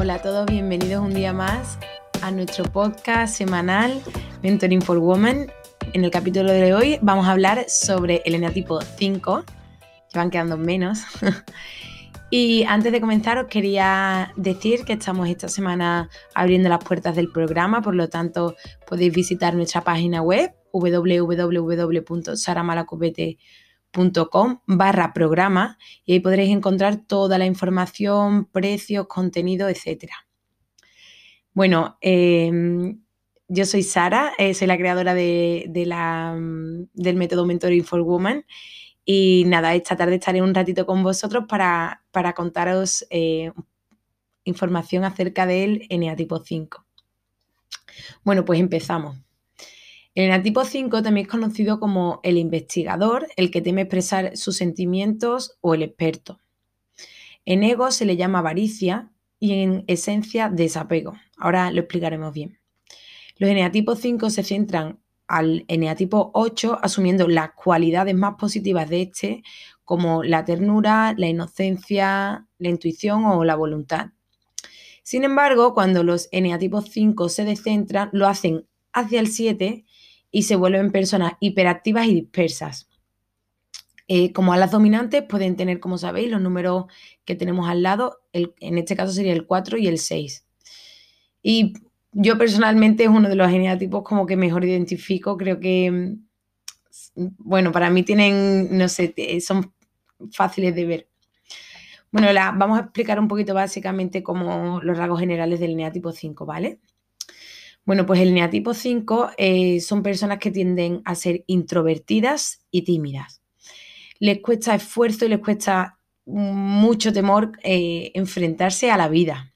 Hola a todos, bienvenidos un día más a nuestro podcast semanal Mentoring for Women. En el capítulo de hoy vamos a hablar sobre el eneatipo 5, que van quedando menos. y antes de comenzar os quería decir que estamos esta semana abriendo las puertas del programa, por lo tanto podéis visitar nuestra página web www.saramalacopete.com barra programa y ahí podréis encontrar toda la información, precios, contenido, etc. Bueno, em, yo soy Sara, eh, soy la creadora de, mm, del método Mentoring for Women y nada, esta tarde estaré un ratito con vosotros para, contaros eh, información acerca del eneatipo 5. Bueno, pues empezamos. El eneatipo 5 también es conocido como el investigador, el que teme expresar sus sentimientos o el experto. En ego se le llama avaricia y en esencia desapego. Ahora lo explicaremos bien. Los eneatipos 5 se centran al eneatipo 8 asumiendo las cualidades más positivas de este, como la ternura, la inocencia, la intuición o la voluntad. Sin embargo, cuando los eneatipos 5 se descentran, lo hacen hacia el 7 y se vuelven personas hiperactivas y dispersas. Eh, como alas dominantes pueden tener, como sabéis, los números que tenemos al lado, en este caso sería el 4 y el 6. Y yo personalmente es uno de los geneatipos como que mejor identifico. Creo que, mm, bueno, para mí tienen, no sé, son fáciles de ver. Bueno, la, vamos a explicar un poquito básicamente como los rasgos generales del neatipo 5, ¿vale? Bueno, pues el neatipo 5 eh, son personas que tienden a ser introvertidas y tímidas. Les cuesta esfuerzo y les cuesta mucho temor eh, enfrentarse a la vida.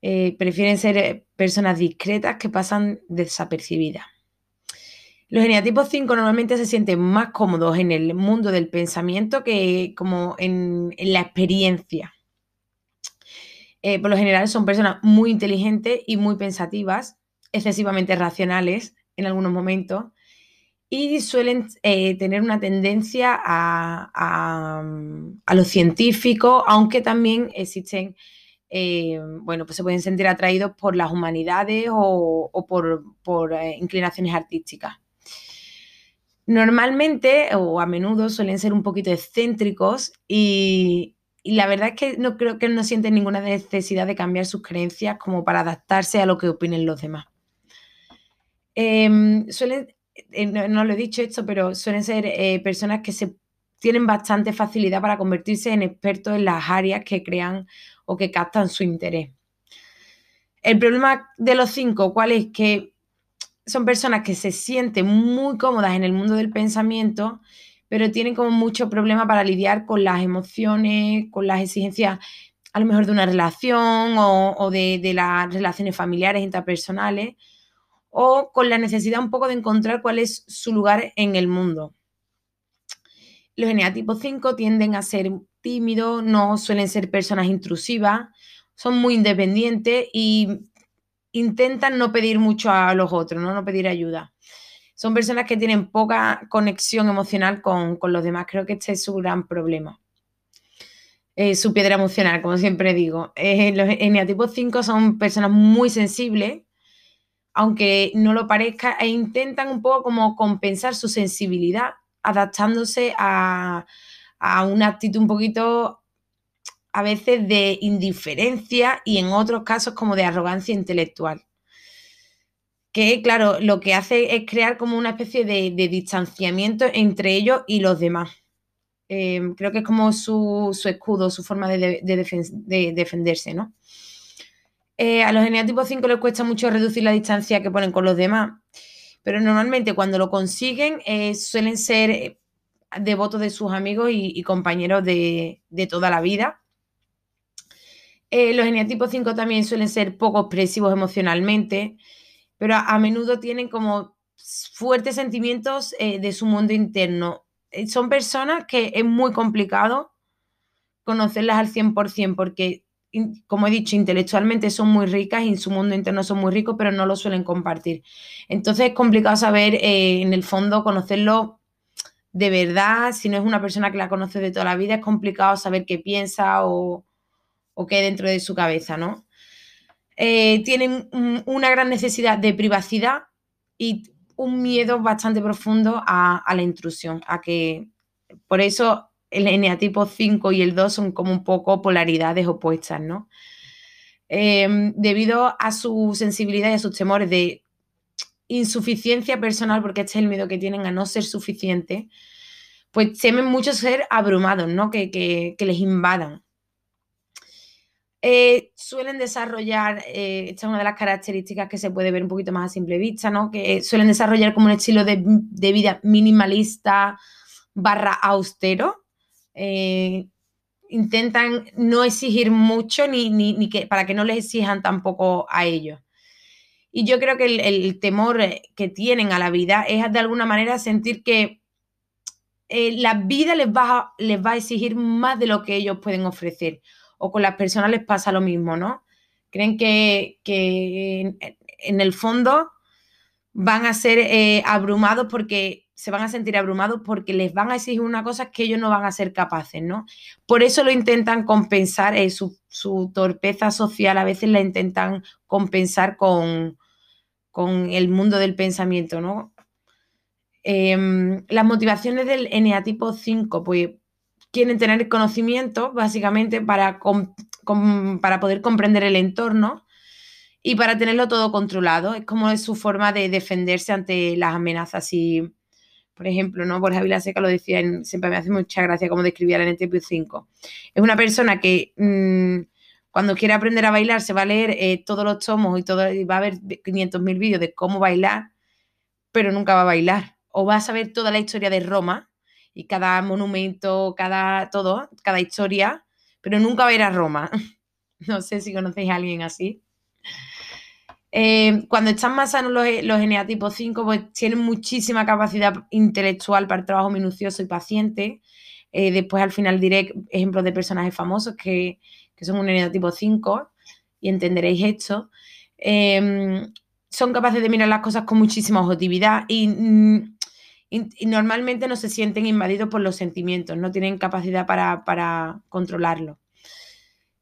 Eh, prefieren ser personas discretas que pasan desapercibidas. Los eneatipos 5 normalmente se sienten más cómodos en el mundo del pensamiento que como en, la experiencia. Por lo general son personas muy inteligentes y muy pensativas, excesivamente racionales en algunos momentos, y suelen tener una tendencia a, a, lo científico, aunque también existen eh, bueno, pues se pueden sentir atraídos por las humanidades o, por, eh, inclinaciones artísticas. Normalmente o a menudo suelen ser un poquito excéntricos y, la verdad es que no creo que no sienten ninguna necesidad de cambiar sus creencias como para adaptarse a lo que opinen los demás. Em, suelen, eh, no, lo he dicho esto, pero suelen ser personas que se tienen bastante facilidad para convertirse en expertos en las áreas que crean o que captan su interés. El problema de los cinco, ¿cuál es? Que son personas que se sienten muy cómodas en el mundo del pensamiento, pero tienen como mucho problema para lidiar con las emociones, con las exigencias a lo mejor de una relación o, de, de, las relaciones familiares, interpersonales, o con la necesidad un poco de encontrar cuál es su lugar en el mundo. Los eneatipos 5 tienden a ser tímidos, no suelen ser personas intrusivas, son muy independientes y intentan no pedir mucho a los otros, no, no pedir ayuda. Son personas que tienen poca conexión emocional con, los demás. Creo que este es su gran problema. Eh, su piedra emocional, como siempre digo. Eh, los eneatipos 5 son personas muy sensibles, aunque no lo parezca, e intentan un poco como compensar su sensibilidad adaptándose a, una actitud un poquito a veces de indiferencia y en otros casos como de arrogancia intelectual. Que claro, lo que hace es crear como una especie de, distanciamiento entre ellos y los demás. Eh, creo que es como su, escudo, su forma de, defenderse, ¿no? Eh, a los geneatipos 5 les cuesta mucho reducir la distancia que ponen con los demás pero normalmente cuando lo consiguen eh, suelen ser eh, devotos de sus amigos y, compañeros de, toda la vida. Los eneatipos 5 también suelen ser poco expresivos emocionalmente, pero a, menudo tienen como fuertes sentimientos de su mundo interno. son personas que es muy complicado conocerlas al 100% porque como he dicho, intelectualmente son muy ricas y en su mundo interno son muy ricos, pero no lo suelen compartir. Entonces es complicado saber, eh, en el fondo, conocerlo de verdad. Si no es una persona que la conoce de toda la vida, es complicado saber qué piensa o, qué hay dentro de su cabeza, ¿no? eh, tienen una gran necesidad de privacidad y un miedo bastante profundo a, la intrusión, a que por eso el eneatipo 5 y el 2 son como un poco polaridades opuestas, ¿no? Em, debido a su sensibilidad y a sus temores de insuficiencia personal, porque este es el miedo que tienen a no ser suficiente, pues temen mucho ser abrumados, ¿no? Que, les invadan. Eh, suelen desarrollar, eh, esta es una de las características que se puede ver un poquito más a simple vista, ¿no? Que suelen desarrollar como un estilo de, vida minimalista barra austero. Eh, intentan no exigir mucho ni, ni, que, para que no les exijan tampoco a ellos. Y yo creo que el, temor que tienen a la vida es de alguna manera sentir que eh, la vida les va, a, les va a exigir más de lo que ellos pueden ofrecer. O con las personas les pasa lo mismo, ¿no? Creen que, en, el fondo van a ser eh, abrumados porque se van a sentir abrumados porque les van a exigir una cosa que ellos no van a ser capaces, ¿no? Por eso lo intentan compensar, eh, su, su, torpeza social a veces la intentan compensar con, con el mundo del pensamiento, ¿no? Em, las motivaciones del eneatipo 5, pues quieren tener conocimiento básicamente para, para poder comprender el entorno y para tenerlo todo controlado. Es como es su forma de defenderse ante las amenazas. Y, por ejemplo, ¿no? Borja Vilaseca lo decía, siempre me hace mucha gracia como describía el eneatipo 5. Es una persona que mm, cuando quiere aprender a bailar se va a leer eh, todos los tomos y, todo, va a ver 500.000 vídeos de cómo bailar, pero nunca va a bailar. O va a saber toda la historia de Roma y cada monumento, cada todo, cada historia, pero nunca va a ir a Roma. No sé si conocéis a alguien así. Eh, cuando están más sanos los, los eneatipos 5, pues tienen muchísima capacidad intelectual para el trabajo minucioso y paciente. Eh, después al final diré ejemplos de personajes famosos que, que son un tipo 5, y entenderéis esto, em, son capaces de mirar las cosas con muchísima objetividad mm, y, normalmente no se sienten invadidos por los sentimientos, no tienen capacidad para, para controlarlo.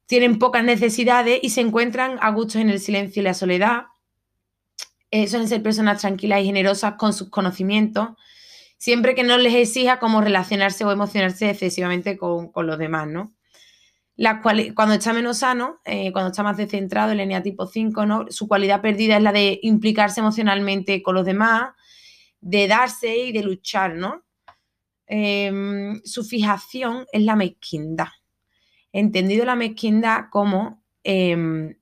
Tienen pocas necesidades y se encuentran a gusto en el silencio y la soledad. Eh, suelen ser personas tranquilas y generosas con sus conocimientos, siempre que no les exija cómo relacionarse o emocionarse excesivamente con, con los demás, ¿no? cuando está menos sano, eh, cuando está más descentrado, el eneatipo 5, ¿no? su cualidad perdida es la de implicarse emocionalmente con los demás, de darse y de luchar, ¿no? Em, su fijación es la mezquindad. Entendido la mezquindad como em,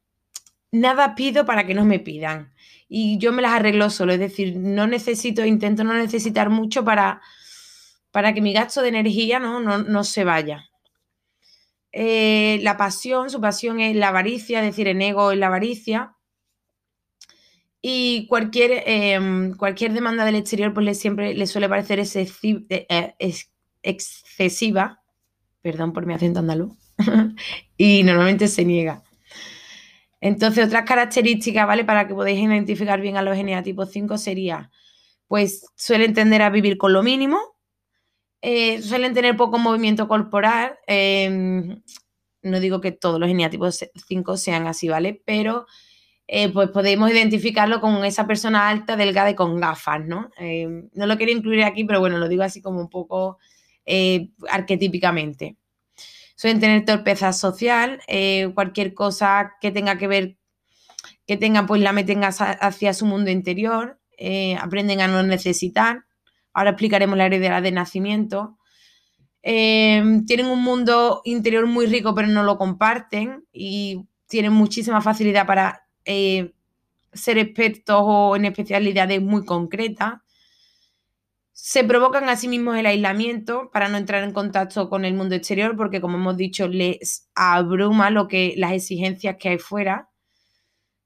nada pido para que no me pidan. Y yo me las arreglo solo, es decir, no necesito, intento no necesitar mucho para, para que mi gasto de energía no, no se vaya. Eh, la pasión, su pasión es la avaricia, es decir, el ego es la avaricia. Y cualquier, em, cualquier demanda del exterior, pues le, siempre le suele parecer eh, excesiva, perdón por mi acento andaluz, y normalmente se niega. Entonces, otras características, ¿vale? Para que podáis identificar bien a los geneatipos 5 sería, pues suelen tender a vivir con lo mínimo, eh, suelen tener poco movimiento corporal. Em, no digo que todos los eneatipos 5 sean así, ¿vale? Pero eh, pues podemos identificarlo con esa persona alta, delgada y con gafas, ¿no? Em, no lo quiero incluir aquí, pero bueno, lo digo así como un poco eh, arquetípicamente. Suelen tener torpeza social, cualquier cosa que tenga que ver, que tenga, pues la meten hacia su mundo interior, aprenden a no necesitar, Ahora explicaremos la heredera de nacimiento. Em, tienen un mundo interior muy rico, pero no lo comparten y tienen muchísima facilidad para eh, ser expertos o en especialidades muy concretas. Se provocan a sí mismos el aislamiento para no entrar en contacto con el mundo exterior, porque como hemos dicho, les abruma lo que, las exigencias que hay fuera.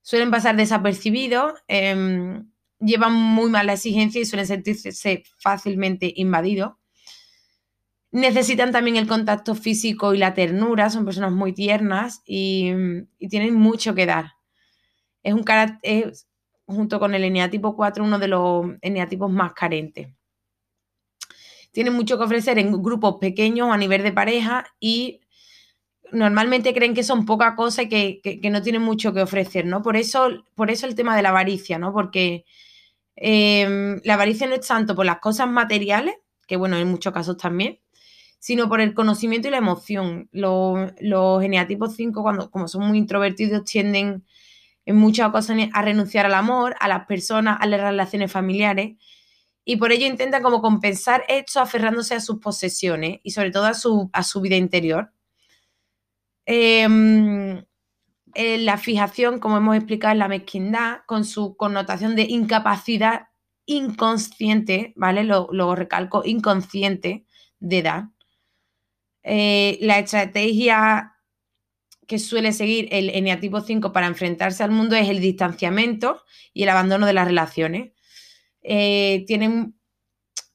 Suelen pasar desapercibidos. Em, llevan muy mal la exigencia y suelen sentirse fácilmente invadidos. Necesitan también el contacto físico y la ternura, son personas muy tiernas y, tienen mucho que dar. Es un carácter, junto con el eneatipo 4, uno de los eneatipos más carentes. Tienen mucho que ofrecer en grupos pequeños a nivel de pareja y normalmente creen que son poca cosa y que, no tienen mucho que ofrecer, ¿no? Por eso, por eso el tema de la avaricia, ¿no? Porque em, la avaricia no es tanto por las cosas materiales, que bueno, en muchos casos también, sino por el conocimiento y la emoción. Los, los geneatipos 5, cuando, como son muy introvertidos, tienden en muchas ocasiones a renunciar al amor, a las personas, a las relaciones familiares, y por ello intentan como compensar esto aferrándose a sus posesiones y sobre todo a su, a su vida interior. Em, la fijación, como hemos explicado, en la mezquindad, con su connotación de incapacidad inconsciente, ¿vale? Lo, recalco, inconsciente de edad. Eh, la estrategia que suele seguir el eneatipo 5 para enfrentarse al mundo es el distanciamiento y el abandono de las relaciones. Eh, tienen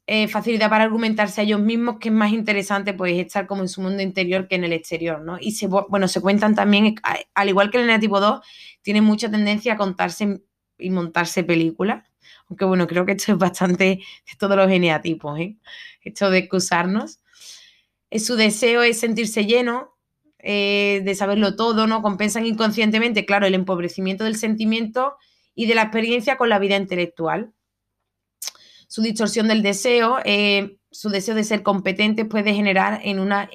eh, facilidad para argumentarse a ellos mismos, que es más interesante pues estar como en su mundo interior que en el exterior, ¿no? Y se, bueno, se cuentan también, al igual que el tipo 2, tienen mucha tendencia a contarse y montarse películas, aunque bueno, creo que esto es bastante de todos los eneatipos, ¿eh? Esto de excusarnos. Eh, su deseo es sentirse lleno, eh, de saberlo todo, ¿no? Compensan inconscientemente, claro, el empobrecimiento del sentimiento y de la experiencia con la vida intelectual su distorsión del deseo, eh, su deseo de ser competente puede generar en una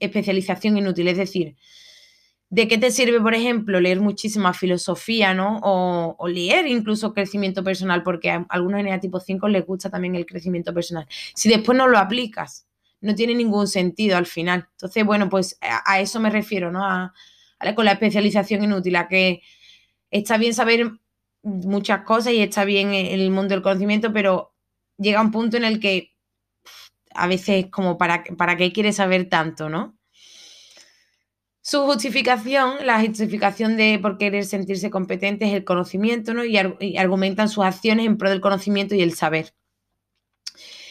especialización inútil. Es decir, ¿de qué te sirve, por ejemplo, leer muchísima filosofía, ¿no? O, leer incluso crecimiento personal, porque a algunos en tipo 5 les gusta también el crecimiento personal. Si después no lo aplicas, no tiene ningún sentido al final. Entonces, bueno, pues a, eso me refiero, ¿no? A, con la especialización inútil, a que está bien saber muchas cosas y está bien el mundo del conocimiento, pero llega un punto en el que a veces como para, para qué quiere saber tanto, ¿no? Su justificación, la justificación de por querer sentirse competente es el conocimiento, ¿no? Y, argumentan sus acciones en pro del conocimiento y el saber.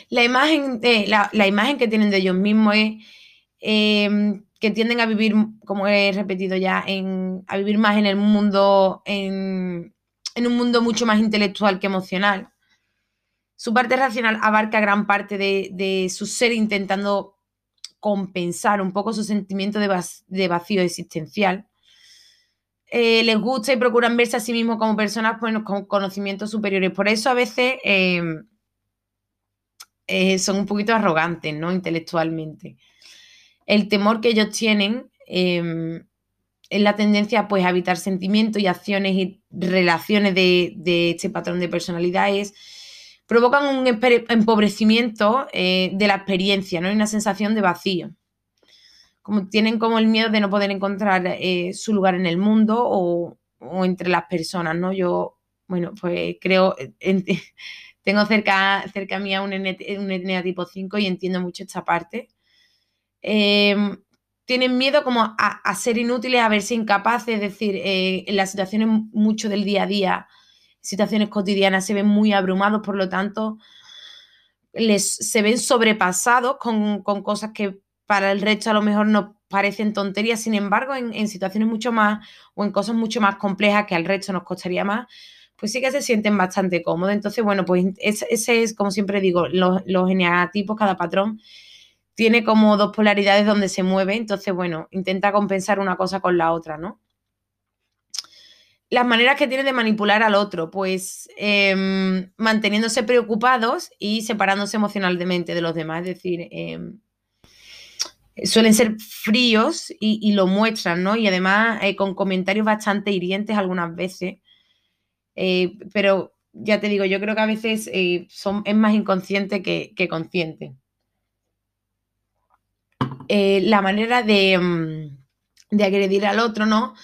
La imagen, la, imagen que tienen de ellos mismos es em, que tienden a vivir, como he repetido ya, en, a vivir más en el mundo, en, en un mundo mucho más intelectual que emocional. Su parte racional abarca gran parte de, su ser intentando compensar un poco su sentimiento de, vacío existencial. Eh, les gusta y procuran verse a sí mismos como personas pues, con conocimientos superiores. Por eso a veces em, eh, son un poquito arrogantes, ¿no? Intelectualmente. El temor que ellos tienen em, es la tendencia pues, a evitar sentimientos y acciones y relaciones de, de este patrón de personalidad es provocan un empobrecimiento eh, de la experiencia, ¿no? Y una sensación de vacío. Como tienen como el miedo de no poder encontrar eh, su lugar en el mundo o, entre las personas, ¿no? Yo, bueno, pues creo, tengo cerca, cerca mía un, etnia tipo 5 y entiendo mucho esta parte. Em, tienen miedo como a, ser inútiles, a verse incapaces, es decir, eh, en las situaciones mucho del día a día, situaciones cotidianas se ven muy abrumados, por lo tanto, les, se ven sobrepasados con, cosas que para el resto a lo mejor nos parecen tonterías, sin embargo, en, situaciones mucho más o en cosas mucho más complejas que al resto nos costaría más, pues sí que se sienten bastante cómodos. Entonces, bueno, pues ese, es, como siempre digo, los, los cada patrón tiene como dos polaridades donde se mueve, entonces, bueno, intenta compensar una cosa con la otra, ¿no? Las maneras que tienen de manipular al otro, pues em, manteniéndose preocupados y separándose emocionalmente de los demás, es decir, em, suelen ser fríos y, lo muestran, ¿no? Y además eh, con comentarios bastante hirientes algunas veces, eh, pero ya te digo, yo creo que a veces eh, son, es más inconsciente que, que consciente. la manera de, em, de agredir al otro, ¿no?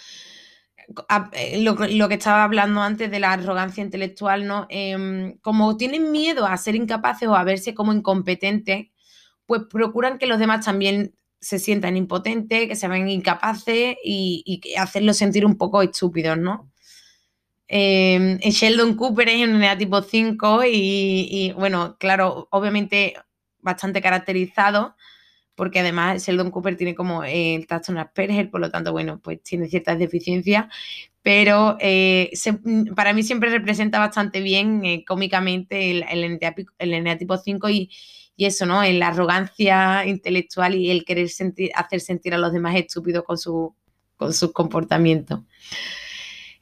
Eh, lo, que estaba hablando antes de la arrogancia intelectual, ¿no? Em, como tienen miedo a ser incapaces o a verse como incompetentes, pues procuran que los demás también se sientan impotentes, que se ven incapaces y, y hacerlos sentir un poco estúpidos, ¿no? Eh, Sheldon Cooper es un tipo 5 y, y, bueno, claro, obviamente bastante caracterizado, porque además Sheldon Cooper tiene como el trastorno Asperger, por lo tanto, bueno, pues tiene ciertas deficiencias, pero eh, mm, para mí siempre representa bastante bien eh, cómicamente el, el, eneatipo 5 y, eso, ¿no? La arrogancia intelectual y el querer sentir, hacer sentir a los demás estúpidos con su, con sus comportamientos.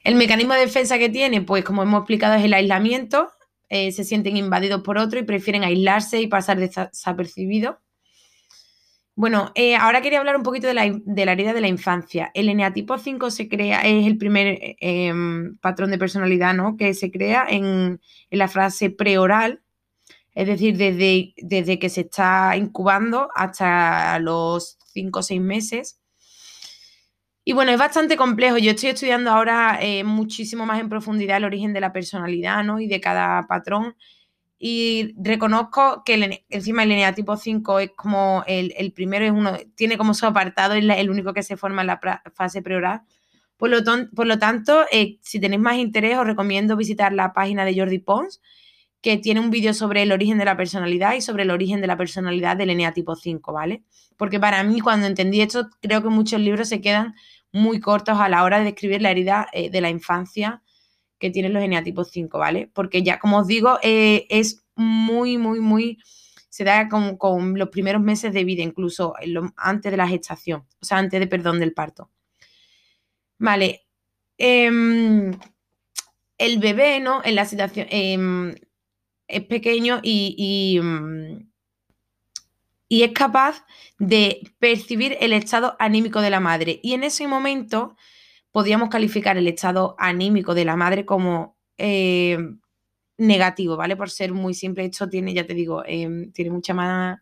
El mecanismo de defensa que tiene, pues como hemos explicado, es el aislamiento. Eh, se sienten invadidos por otro y prefieren aislarse y pasar desapercibidos. Bueno, eh, ahora quería hablar un poquito de la, herida de la infancia. El eneatipo 5 se crea, es el primer em, patrón de personalidad ¿no? que se crea en, la frase preoral, es decir, desde, desde, que se está incubando hasta los 5 o 6 meses. Y bueno, es bastante complejo. Yo estoy estudiando ahora eh, muchísimo más en profundidad el origen de la personalidad ¿no? y de cada patrón. Y reconozco que encima el eneatipo 5 es como el, primero, es uno, tiene como su apartado, es el único que se forma en la fase preoral. Por lo, por lo tanto, eh, si tenéis más interés, os recomiendo visitar la página de Jordi Pons, que tiene un vídeo sobre el origen de la personalidad y sobre el origen de la personalidad del eneatipo 5, ¿vale? Porque para mí, cuando entendí esto, creo que muchos libros se quedan muy cortos a la hora de describir la herida eh, de la infancia que tienen los eneatipos 5, ¿vale? Porque ya, como os digo, eh, es muy, muy, muy, se da con, los primeros meses de vida, incluso antes de la gestación, o sea, antes de, perdón, del parto. Vale. Em, el bebé, ¿no? En la situación em, es pequeño y, mm, y, es capaz de percibir el estado anímico de la madre. Y en ese momento podríamos calificar el estado anímico de la madre como eh, negativo, ¿vale? Por ser muy simple, esto tiene, ya te digo, em, tiene mucha más,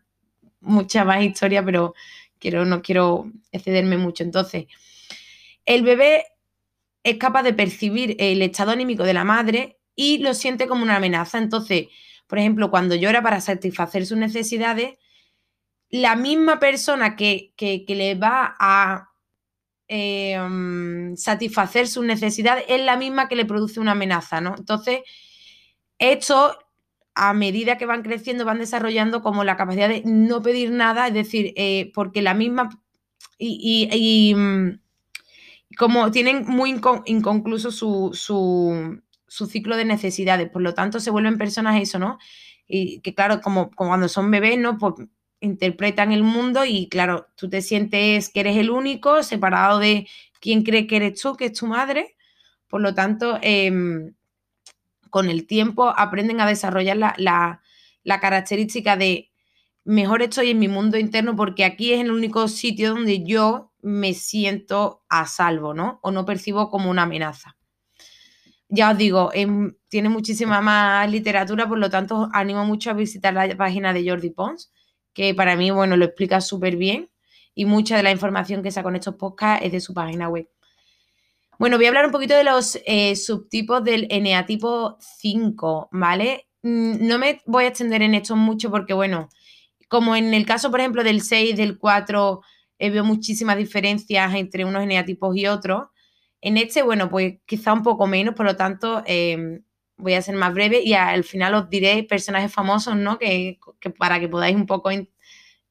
mucha más historia, pero quiero, no quiero excederme mucho. Entonces, el bebé es capaz de percibir el estado anímico de la madre y lo siente como una amenaza. Entonces, por ejemplo, cuando llora para satisfacer sus necesidades, la misma persona que, que le va a Em, satisfacer sus necesidades es la misma que le produce una amenaza, ¿no? Entonces, esto, a medida que van creciendo, van desarrollando como la capacidad de no pedir nada, es decir, eh, porque la misma... Y, mm, como tienen muy inconcluso su, su, ciclo de necesidades, por lo tanto se vuelven personas eso, ¿no? Y que claro, como, como cuando son bebés, ¿no? Pues interpretan el mundo y claro, tú te sientes que eres el único, separado de quien cree que eres tú, que es tu madre. Por lo tanto, em, con el tiempo aprenden a desarrollar la, característica de mejor estoy en mi mundo interno porque aquí es el único sitio donde yo me siento a salvo, ¿no? O no percibo como una amenaza. Ya os digo, em, tiene muchísima más literatura, por lo tanto, os animo mucho a visitar la página de Jordi Pons que para mí, bueno, lo explica súper bien y mucha de la información que saca con estos podcasts es de su página web. Bueno, voy a hablar un poquito de los eh, subtipos del eneatipo 5, ¿vale? Mm, no me voy a extender en esto mucho porque, bueno, como en el caso, por ejemplo, del 6, del 4, eh, veo muchísimas diferencias entre unos eneatipos y otros. En este, bueno, pues quizá un poco menos, por lo tanto, em, voy a ser más breve y al final os diré personajes famosos, ¿no? Que, para que podáis un poco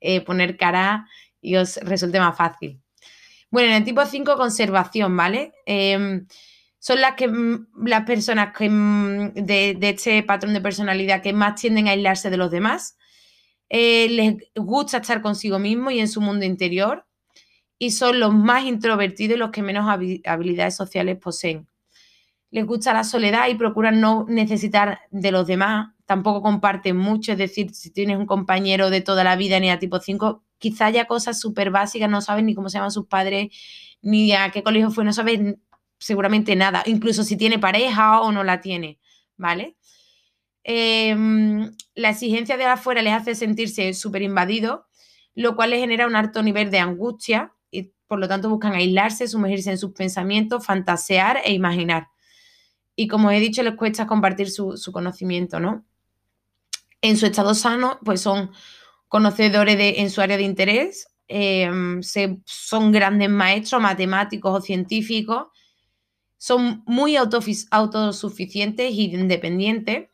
eh, poner cara y os resulte más fácil. Bueno, en el tipo 5, conservación, ¿vale? Em, son las, que, mm, las personas que, mm, de, este patrón de personalidad que más tienden a aislarse de los demás. Eh, les gusta estar consigo mismo y en su mundo interior. Y son los más introvertidos y los que menos habilidades sociales poseen les gusta la soledad y procuran no necesitar de los demás, tampoco comparten mucho, es decir, si tienes un compañero de toda la vida en a tipo 5, quizá haya cosas súper básicas, no sabes ni cómo se llaman sus padres, ni a qué colegio fue, no sabes seguramente nada, incluso si tiene pareja o no la tiene, ¿vale? Em, la exigencia de afuera les hace sentirse súper invadidos, lo cual les genera un alto nivel de angustia y por lo tanto buscan aislarse, sumergirse en sus pensamientos, fantasear e imaginar y como he dicho, les cuesta compartir su, conocimiento, ¿no? En su estado sano, pues son conocedores de, en su área de interés, em, son grandes maestros matemáticos o científicos, son muy autosuficientes e independientes.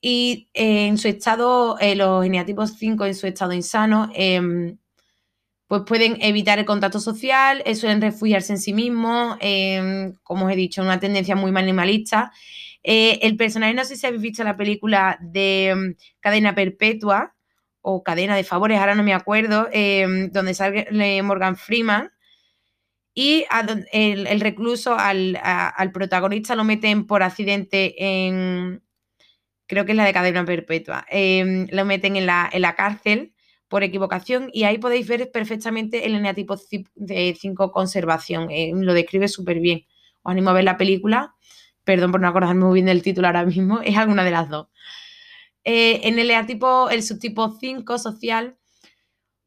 Y en su estado, los geneatipos 5 en su estado insano, em, pues pueden evitar el contacto social, eh, suelen refugiarse en sí mismos, em, como os he dicho, una tendencia muy minimalista. Eh, el personaje, no sé si habéis visto la película de em, Cadena Perpetua o Cadena de Favores, ahora no me acuerdo, em, donde sale Morgan Freeman. Y el, recluso al, protagonista lo meten por accidente en, creo que es la de cadena perpetua, lo meten en la, en la cárcel por equivocación y ahí podéis ver perfectamente el eneatipo de 5 conservación. Eh, lo describe súper bien. Os animo a ver la película. Perdón por no acordarme muy bien del título ahora mismo. Es alguna de las dos. Eh, en el eneatipo, el subtipo 5 social,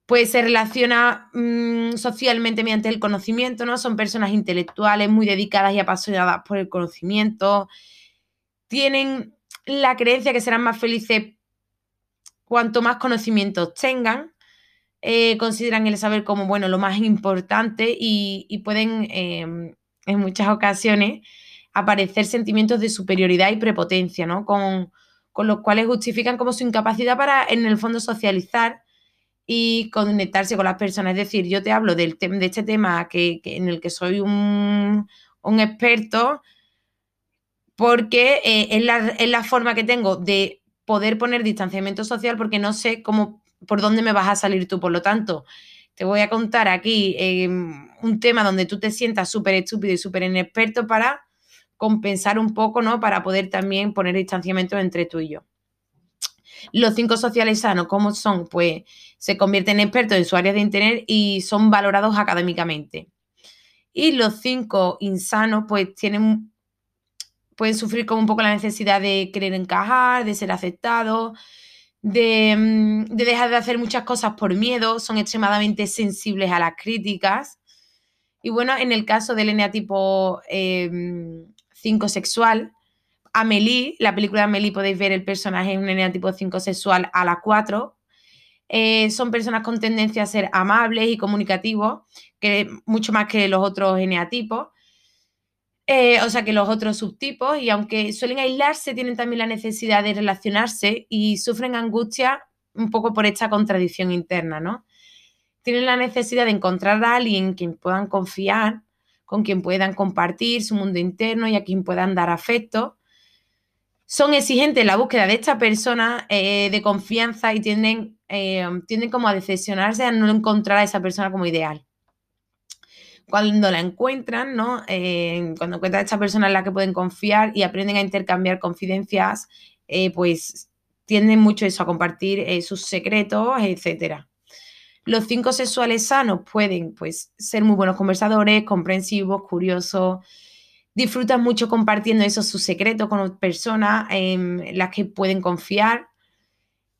pues se relaciona mm, socialmente mediante el conocimiento, ¿no? Son personas intelectuales muy dedicadas y apasionadas por el conocimiento. Tienen la creencia que serán más felices cuanto más conocimientos tengan, eh, consideran el saber como bueno lo más importante y, pueden em, en muchas ocasiones aparecer sentimientos de superioridad y prepotencia, ¿no? Con, los cuales justifican como su incapacidad para, en el fondo, socializar y conectarse con las personas. Es decir, yo te hablo del de este tema que, en el que soy un, experto porque eh, es, la, es la forma que tengo de poder poner distanciamiento social porque no sé cómo, por dónde me vas a salir tú. Por lo tanto, te voy a contar aquí em, un tema donde tú te sientas súper estúpido y súper inexperto para compensar un poco, ¿no? Para poder también poner distanciamiento entre tú y yo. Los cinco sociales sanos, ¿cómo son? Pues se convierten en expertos en su área de interés y son valorados académicamente. Y los cinco insanos, pues tienen pueden sufrir como un poco la necesidad de querer encajar, de ser aceptados, de, mm, dejar de hacer muchas cosas por miedo, son extremadamente sensibles a las críticas. Y bueno, en el caso del eneatipo 5 em, sexual, Amelie, la película de Amelie podéis ver el personaje en un eneatipo 5 sexual a la 4. Eh, son personas con tendencia a ser amables y comunicativos, que mucho más que los otros eneatipos. Eh, o sea que los otros subtipos, y aunque suelen aislarse, tienen también la necesidad de relacionarse y sufren angustia un poco por esta contradicción interna, ¿no? Tienen la necesidad de encontrar a alguien en quien puedan confiar, con quien puedan compartir su mundo interno y a quien puedan dar afecto. Son exigentes en la búsqueda de esta persona eh, de confianza y tienden, eh, tienden como a decepcionarse a no encontrar a esa persona como ideal cuando la encuentran, ¿no? Cuando encuentran a esta persona en la que pueden confiar y aprenden a intercambiar confidencias, eh, pues tienden mucho eso, a compartir eh, sus secretos, etc. Los cinco sexuales sanos pueden pues, ser muy buenos conversadores, comprensivos, curiosos, disfrutan mucho compartiendo esos sus secretos con personas en las que pueden confiar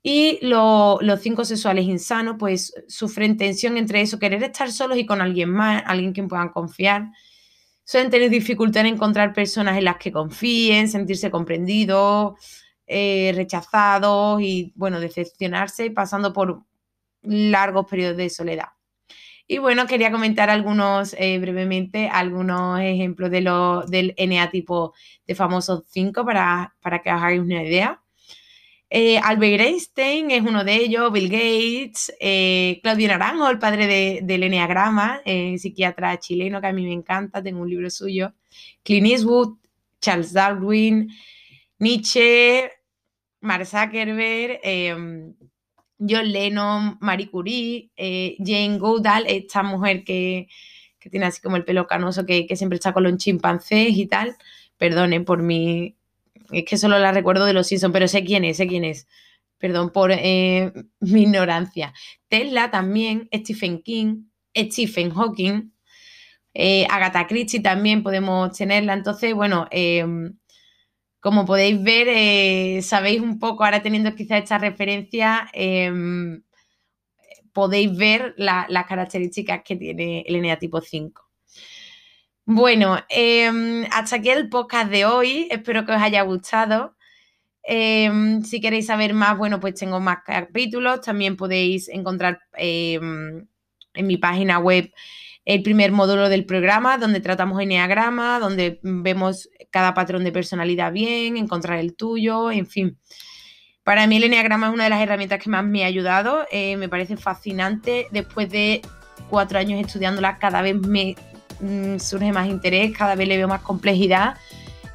y los cinco sexuales insanos, pues sufren tensión entre eso, querer estar solos y con alguien más, alguien quien puedan confiar. Suelen tener dificultad en encontrar personas en las que confíen, sentirse comprendidos, eh, rechazados y, bueno, decepcionarse pasando por largos periodos de soledad. Y bueno, quería comentar algunos, eh, brevemente, algunos ejemplos de lo, del NA tipo de famosos 5 para, para que os hagáis una idea. Eh, Albert Einstein es uno de ellos, Bill Gates, eh, Claudio Naranjo, el padre de, del Enneagrama, eh, psiquiatra chileno que a mí me encanta, tengo un libro suyo, Clint Eastwood, Charles Darwin, Nietzsche, Mark Zuckerberg, em, John Lennon, Marie Curie, Jane Goodall, esta mujer que, tiene así como el pelo canoso, que, que siempre está con los chimpancés y tal. Perdone por mi es que solo la recuerdo de los Simpsons, pero sé quién es, sé quién es. Perdón por eh, mi ignorancia. Tesla también, Stephen King, Stephen Hawking, eh, Agatha Christie también podemos tenerla. Entonces, bueno, em, como podéis ver, eh, sabéis un poco, ahora teniendo quizá esta referencia, em, podéis ver las características que tiene el ENEA tipo 5. Bueno, em, hasta aquí el podcast de hoy. Espero que os haya gustado. Em, si queréis saber más, bueno, pues tengo más capítulos. También podéis encontrar em, en mi página web el primer módulo del programa, donde tratamos enneagrama, donde vemos cada patrón de personalidad bien, encontrar el tuyo, en fin. Para mí el enneagrama es una de las herramientas que más me ha ayudado. Eh, me parece fascinante después de cuatro años estudiándola, cada vez me mm, surge más interés, cada vez le veo más complejidad,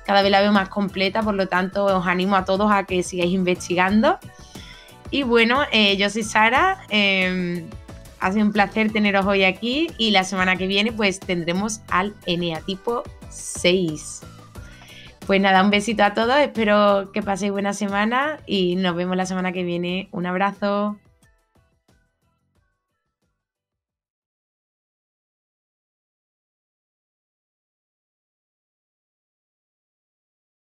cada vez la veo más completa, por lo tanto os animo a todos a que sigáis investigando. Y bueno, eh, yo soy Sara, em, ha sido un placer teneros hoy aquí y la semana que viene pues tendremos al eneatipo 6. Pues nada, un besito a todos, espero que paséis buena semana y nos vemos la semana que viene. Un abrazo.